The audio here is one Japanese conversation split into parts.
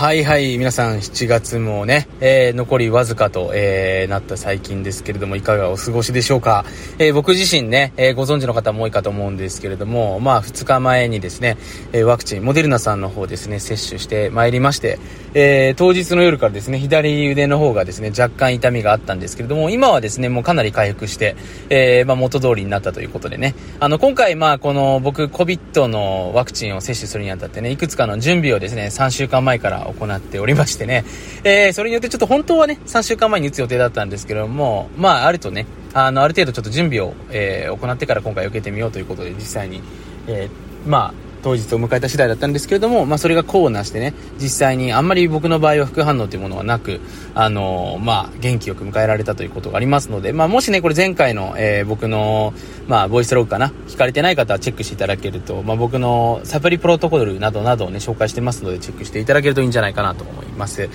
はいはい、皆さん7月もね、えー、残りわずかと、えー、なった最近ですけれども、いかがお過ごしでしょうか？えー、僕自身ね、えご存知の方も多いかと思うんですけれども、まあ2日前にですね、えワクチン、モデルナさんの方ですね、接種してまいりまして、え当日の夜からですね、左腕の方がですね、若干痛みがあったんですけれども、今はですね、もうかなり回復して、えまあ元通りになったということでね、あの、今回まあこの僕、COVID のワクチンを接種するにあたってね、いくつかの準備をですね、3週間前からから行っておりましてね、えー、それによってちょっと本当はね、3週間前に打つ予定だったんですけども、まあ、あるとね、あの、ある程度ちょっと準備を、えー、行ってから今回受けてみようということで、実際に、えー、まあ、当日を迎えた次第だったんですけれども、まあ、それが功をなしてね、実際にあんまり僕の場合は副反応というものはなく、あの、まあ、元気よく迎えられたということがありますので、まあ、もしね、これ前回の、えー、僕の、まあ、ボイスログかな、聞かれてない方はチェックしていただけると、まあ、僕のサプリプロトコルなどなどをね、紹介してますので、チェックしていただけるといいんじゃないかなと思います。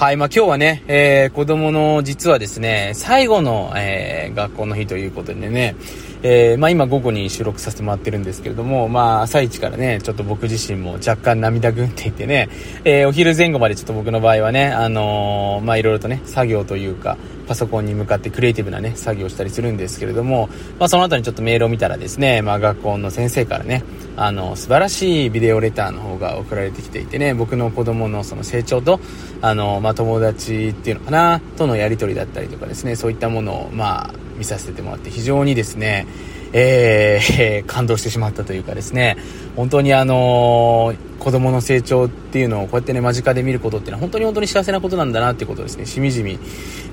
はい、まあ、今日はね、えー、子供の実はですね、最後の、えー、学校の日ということでね、えー、まあ、今午後に収録させてもらってるんですけれども、まあ、朝一からね、ちょっと僕自身も若干涙ぐんでいてね、えー、お昼前後までちょっと僕の場合はね、あのー、まあ、いろいろとね、作業というか、パソコンに向かってクリエイティブなね、作業をしたりするんですけれども、まあ、その後にちょっとメールを見たらですね、まあ、学校の先生からね、あの、素晴らしいビデオレターの方が送られてきていてね、僕の子供のその成長と、あの、まあ、友達っていうのかな、とのやり取りだったりとかですね、そういったものを、まあ、見させてもらって非常にですね、えー、感動してしまったというかですね、本当にあのー、子供の成長っていうのをこうやってね、間近で見ることっていうのは本当に本当に幸せなことなんだなっていうことをですね、しみじみ、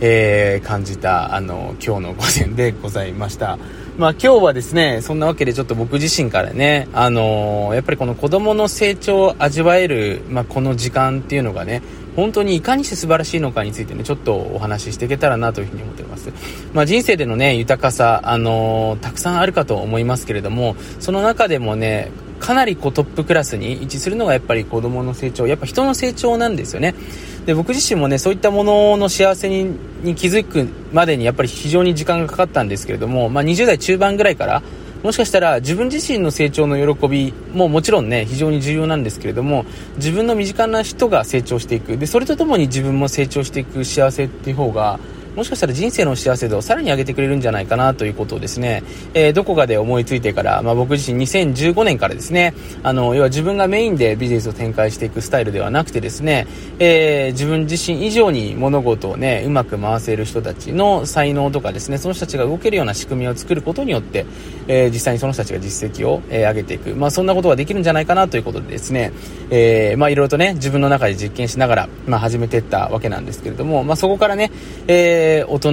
えー、感じた、あの、今日の午前でございました。まあ今日はですね、そんなわけでちょっと僕自身からね、あのー、やっぱりこの子供の成長を味わえる、まあこの時間っていうのがね、本当にいかにして素晴らしいのかについてね、ちょっとお話ししていけたらなというふうに思っています。まあ、人生でのね、豊かさ、あのー、たくさんあるかと思いますけれども、その中でもね、かなりこうトップクラスに位置するのがやっぱり子供の成長、やっぱ人の成長なんですよね。で、僕自身もね、そういったものの幸せにに気づくまでにやっぱり非常に時間がかかったんですけれども、まあ、20代中盤ぐらいから、もしかしたら自分自身の成長の喜びももちろんね、非常に重要なんですけれども、自分の身近な人が成長していく。で、それとともに自分も成長していく幸せっていう方が、もしかしたら人生の幸せ度をさらに上げてくれるんじゃないかなということをですね、えー、どこかで思いついてから、まあ、僕自身2015年からですね、あの、要は自分がメインでビジネスを展開していくスタイルではなくてですね、えー、自分自身以上に物事をね、うまく回せる人たちの才能とかですね、その人たちが動けるような仕組みを作ることによって、えー、実際にその人たちが実績を、えー、上げていく。まあ、そんなことができるんじゃないかなということでですね、えー、まあ、いろいろとね、自分の中で実験しながら、まあ、始めていったわけなんですけれども、まあ、そこからね、えー、大人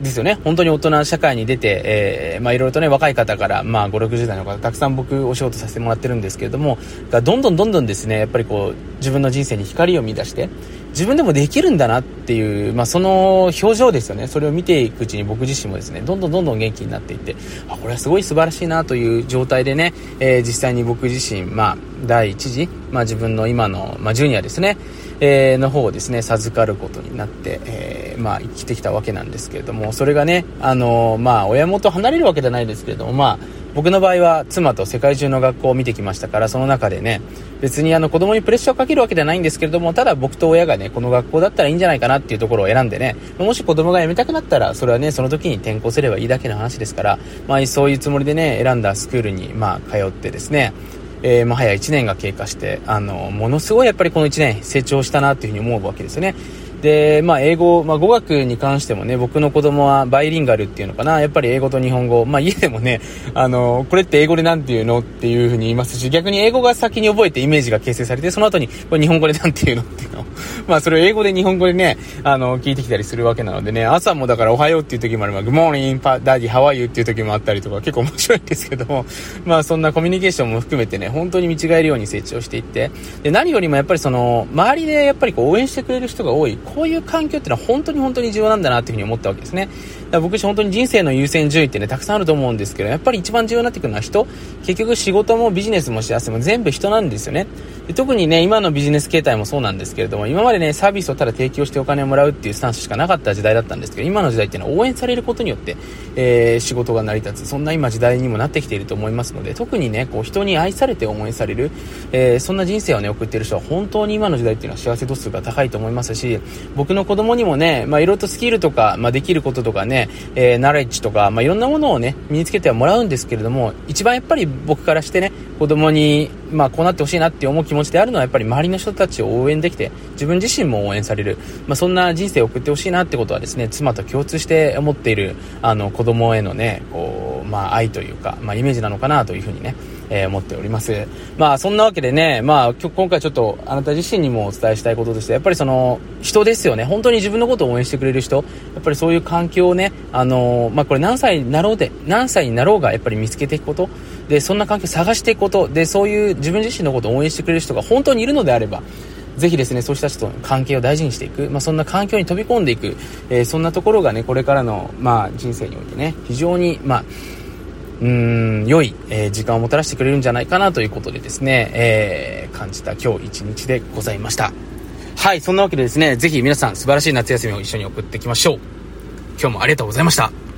ですよね。本当に大人社会に出て、えー、まあいろいろとね、若い方から、まあ5、60代の方、たくさん僕お仕事させてもらってるんですけれども、どんどんどんどんですね、やっぱりこう、自分の人生に光を見出して、自分でもできるんだなっていう、まあ、その表情ですよね。それを見ていくうちに僕自身もですね、どんどんどんどん元気になっていって、あ、これはすごい素晴らしいなという状態でね、えー、実際に僕自身、まあ、第一次、まあ、自分の今の、まあ、ジュニアですね、えー、の方をですね、授かることになって、えー、まあ、生きてきたわけなんですけれども、それがね、あのまあ、親元離れるわけじゃないですけれども、まあ、僕の場合は妻と世界中の学校を見てきましたから、その中でね、別にあの子供にプレッシャーをかけるわけではないんですけれども、ただ僕と親がね、この学校だったらいいんじゃないかなっていうところを選んでね、もし子供が辞めたくなったら、それはね、その時に転校すればいいだけの話ですから、まあそういうつもりでね、選んだスクールに、まあ通ってですね、えー、もはや1年が経過して、あの、ものすごいやっぱりこの1年成長したなっていうふうに思うわけですよね。で、まあ、英語、まあ、語学に関してもね、僕の子供はバイリンガルっていうのかな、やっぱり英語と日本語、まあ、家でもね、あの、これって英語で何て言うのっていうふうに言いますし、逆に英語が先に覚えてイメージが形成されて、その後に、これ日本語で何て言うのっていうのを、まあ、それを英語で日本語でね、あの、聞いてきたりするわけなのでね、朝もだからおはようっていう時もあれば、Good morning, daddy, how are you? っていう時もあったりとか、結構面白いんですけども、まあ、そんなコミュニケーションも含めてね、本当に見違えるように成長していって、で、何よりもやっぱりその、周りでやっぱりこう応援してくれる人が多い、こういう環境ってのは本当に本当に重要なんだなっていうふうに思ったわけですね。だから僕本当に人生の優先順位ってね、たくさんあると思うんですけど、やっぱり一番重要になってくるのは人。結局仕事もビジネスも幸せも全部人なんですよね。で特にね、今のビジネス形態もそうなんですけれども、今までね、サービスをただ提供してお金をもらうっていうスタンスしかなかった時代だったんですけど、今の時代っていうのは応援されることによって、えー、仕事が成り立つ、そんな今時代にもなってきていると思いますので、特にね、こう人に愛されて応援される、えー、そんな人生をね、送っている人は本当に今の時代っていうのは幸せ度数が高いと思いますし、僕の子供にもね、まあいろいろとスキルとか、まあできることとかね、えー、ナレッジとか、まあいろんなものをね、身につけてはもらうんですけれども、一番やっぱり僕からしてね、子供に、まあこうなってほしいなって思う気持ちであるのはやっぱり周りの人たちを応援できて、自分自身も応援される、まあそんな人生を送ってほしいなってことはですね、妻と共通して思っている、あの子供へのね、こう、まあ愛というか、まあイメージなのかなというふうにね、えー、思っております。まあそんなわけでね、まあ今回ちょっとあなた自身にもお伝えしたいこととして、やっぱりその人ですよね。本当に自分のことを応援してくれる人、やっぱりそういう環境をね、あの、まあこれ何歳になろうで、何歳になろうがやっぱり見つけていくこと、で、そんな環境を探していくこと、で、そういう自分自身のことを応援してくれる人が本当にいるのであれば、ぜひですね、そうした人との関係を大事にしていく、まあ、そんな環境に飛び込んでいく、えー、そんなところがね、これからの、まあ、人生においてね、非常に、まあ、うーん、良い、えー、時間をもたらしてくれるんじゃないかなということでですね、えー、感じた今日一日でございました。はい、そんなわけでですね、ぜひ皆さん素晴らしい夏休みを一緒に送っていきましょう。今日もありがとうございました。